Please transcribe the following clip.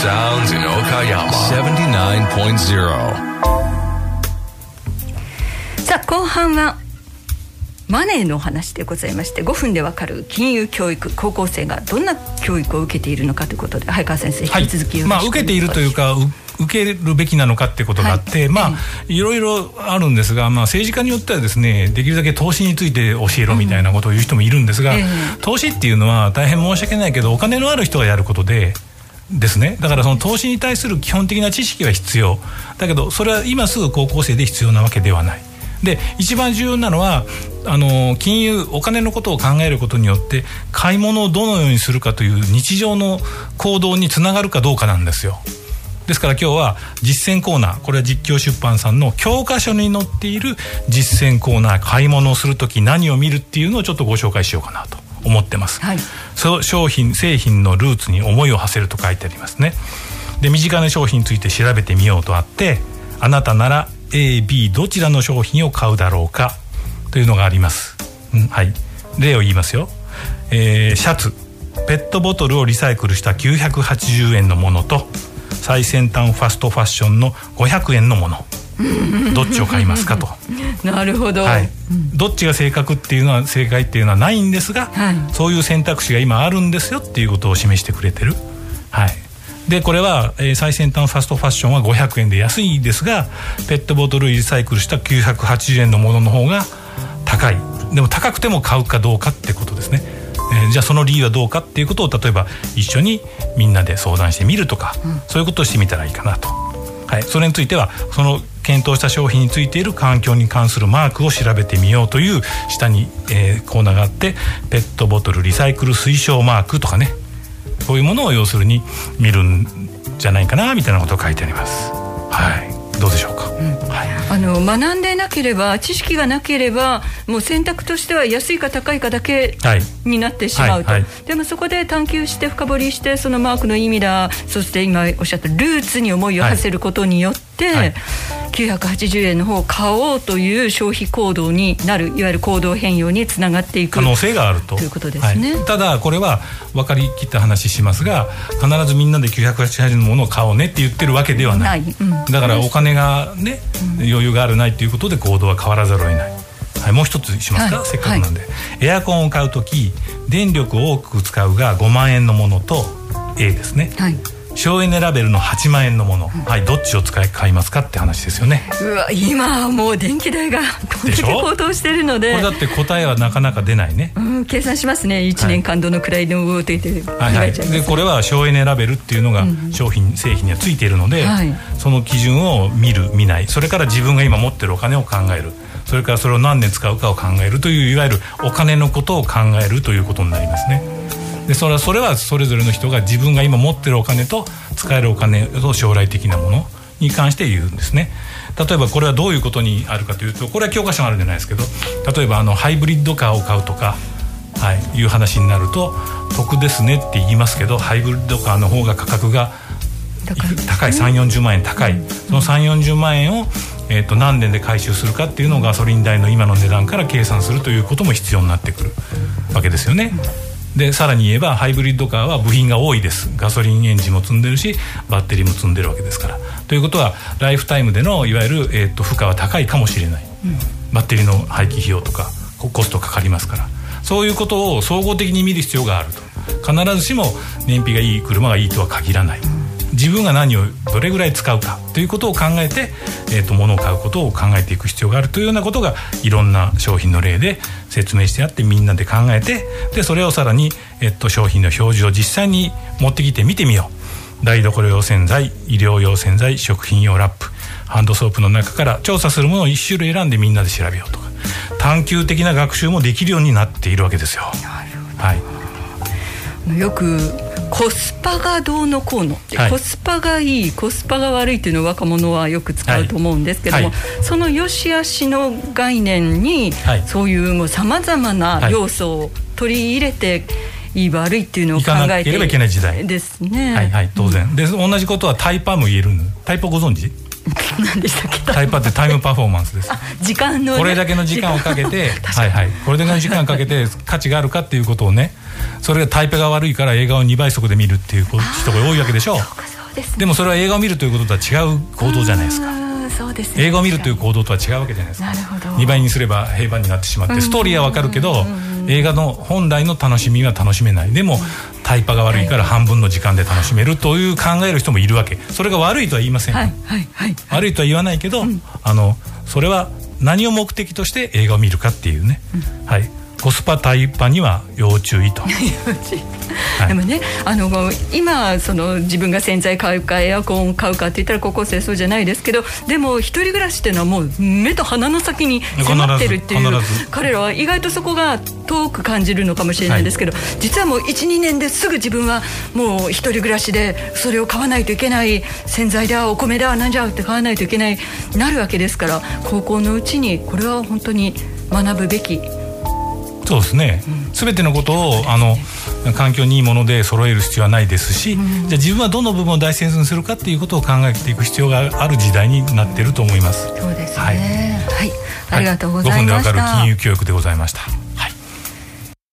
sounds in Okayama 79.0. さあ後半はマネーのお話でございまして5分でわかる金融教育高校生がどんな教育を受けているのかということで早川先生引き続きよろしくお願いしまあ、受けているというかう受けるべきなのかってことがあって、はいまあいろいろあるんですが、まあ、政治家によってはですねできるだけ投資について教えろみたいなことを言う人もいるんですが、ええ投資っていうのは大変申し訳ないけどお金のある人がやることで。ですね、だからその投資に対する基本的な知識は必要。だけどそれは今すぐ高校生で必要なわけではない。で一番重要なのはあの金融お金のことを考えることによって買い物をどのようにするかという日常の行動につながるかどうかなんですよ。ですから今日は実践コーナーこれは実況出版さんの教科書に載っている実践コーナー買い物をする時何を見るっていうのをちょっとご紹介しようかなと。思ってます、はい。その商品製品のルーツに思いを馳せると書いてありますね。で身近な商品について調べてみようとあってあなたなら AB どちらの商品を買うだろうかというのがあります、うんはい。例を言いますよ、えーシャツ。ペットボトルをリサイクルした980円のものと最先端ファストファッションの500円のもの どっちを買いますかと。なるほど、はい、どっちが正確っていうのは正解っていうのはないんですが、はい。そういう選択肢が今あるんですよっていうことを示してくれてる。はい。でこれは、えー最先端ファストファッションは500円で安いですがペットボトルリサイクルした980円のものの方が高い。でも高くても買うかどうかってことですね、えーじゃあその理由はどうかっていうことを例えば一緒にみんなで相談してみるとか、そういうことをしてみたらいいかなと。はい、それについてはその検討した商品についている環境に関するマークを調べてみようという下に、えーコーナーがあってペットボトルリサイクル推奨マークとかね。こういうものを要するに見るんじゃないかなみたいなことを書いてあります。はい、どうでしょうか？はい。あの学んでなければ知識がなければもう選択としては安いか高いかだけはい。になってしまうと、はいはい。でもそこで探求して深掘りしてそのマークの意味だそして今おっしゃったルーツに思いを馳せることによって、はい980円の方を買おうという消費行動になるいわゆる行動変容につながっていく可能性があると。ということですね。はい。ただこれは分かりきった話しますが必ずみんなで980円のものを買おうねって言ってるわけではない。うん。だからお金がね、余裕があるないということで行動は変わらざるを得ない、はい、もう一つしますか、はい。せっかくなんで、エアコンを買う時電力を多く使うが5万円のものと A ですね。はい、省エネラベルの8万円のもの、はい、どっちを使い買いますかって話ですよね。うわ今はもう電気代がこんだけ高騰してるのこでれだって答えはなかなか出ないね。うん、計算しますね。1年間どのくらいの動いてて考はいはい、でこれは省エネラベルっていうのが商品、製品にはついているので、はい。その基準を見る見ない。それから自分が今持ってるお金を考える。それからそれを何年使うかを考えるといういわゆるお金のことを考えるということになりますね。でそれはそれはそれぞれの人が自分が今持ってるお金と使えるお金と将来的なものに関して言うんですね。例えばこれはどういうことにあるかというとこれは教科書にあるんじゃないですけど例えばあのハイブリッドカーを買うとかはい、いう話になると得ですねって言いますけどハイブリッドカーの方が価格が高い高い3 4 0万円高い、その3 4 0万円を、えー、と何年で回収するかっていうのをガソリン代の今の値段から計算するということも必要になってくるわけですよね。でさらに言えばハイブリッドカーは部品が多いです。ガソリンエンジンも積んでるしバッテリーも積んでるわけですから。ということはライフタイムでのいわゆる、えー、と負荷は高いかもしれない、バッテリーの廃棄費用とかココストかかりますから。そういうことを総合的に見る必要があると。必ずしも燃費がいい車がいいとは限らない自分が何をどれぐらい使うかということを考えて、えー、と物を買うことを考えていく必要があるというようなことがいろんな商品の例で説明してあってみんなで考えてでそれをさらに、えー、と商品の表示を実際に持ってきて見てみよう。台所用洗剤医療用洗剤食品用ラップハンドソープの中から調査するものを1種類選んでみんなで調べようとか探究的な学習もできるようになっているわけですよ。はい、よくコスパがどうのこうのって、はい。コスパがいいコスパが悪いっていうのを若者はよく使うと思うんですけども、はい。その良し悪しの概念に、はい。そういうもうさまざまな要素を取り入れて、いい悪いっていうのを考いかなえてければいけない時代。ですね。はいはい当然、で同じことはタイパも言えるタイパご存知？何でしたっけ？タイパってタイムパフォーマンスです。時間のね、これだけの時間をかけてはいはい。これだけの時間をかけて価値があるかっていうことをねそれがタイパが悪いから映画を2倍速で見るっていう人が多いわけでしょう。です、ね、でもそれは映画を見るということとは違う行動じゃないですか。そうです、ね、映画を見るという行動とは違うわけじゃないですか。なるほど。2倍にすれば平板になってしまってストーリーはわかるけど映画の本来の楽しみは楽しめない。でもタイパが悪いから半分の時間で楽しめるという考える人もいるわけ。それが悪いとは言いません、はいはいはい、悪いとは言わないけど、うん、あのそれは何を目的として映画を見るかっていうね、うん、はいコスパタイパには要注意と。でもねあの今その自分が洗剤買うかエアコン買うかって言ったら高校生そうじゃないですけどでも一人暮らしっていうのはもう目と鼻の先に迫ってるっていう彼らは意外とそこが遠く感じるのかもしれないですけど、はい、実はもう12年ですぐ自分はもう一人暮らしでそれを買わないといけない洗剤だお米だなんじゃって買わないといけないなるわけですから高校のうちにこれは本当に学ぶべきそうですね、す、べ、てのことをあの環境にいいもので揃える必要はないですし、じゃあ自分はどの部分を大切にするかっていうことを考えていく必要がある時代になっていると思います。そうですね。はい、はい、ありがとうございました。5分でわかる金融教育でございました。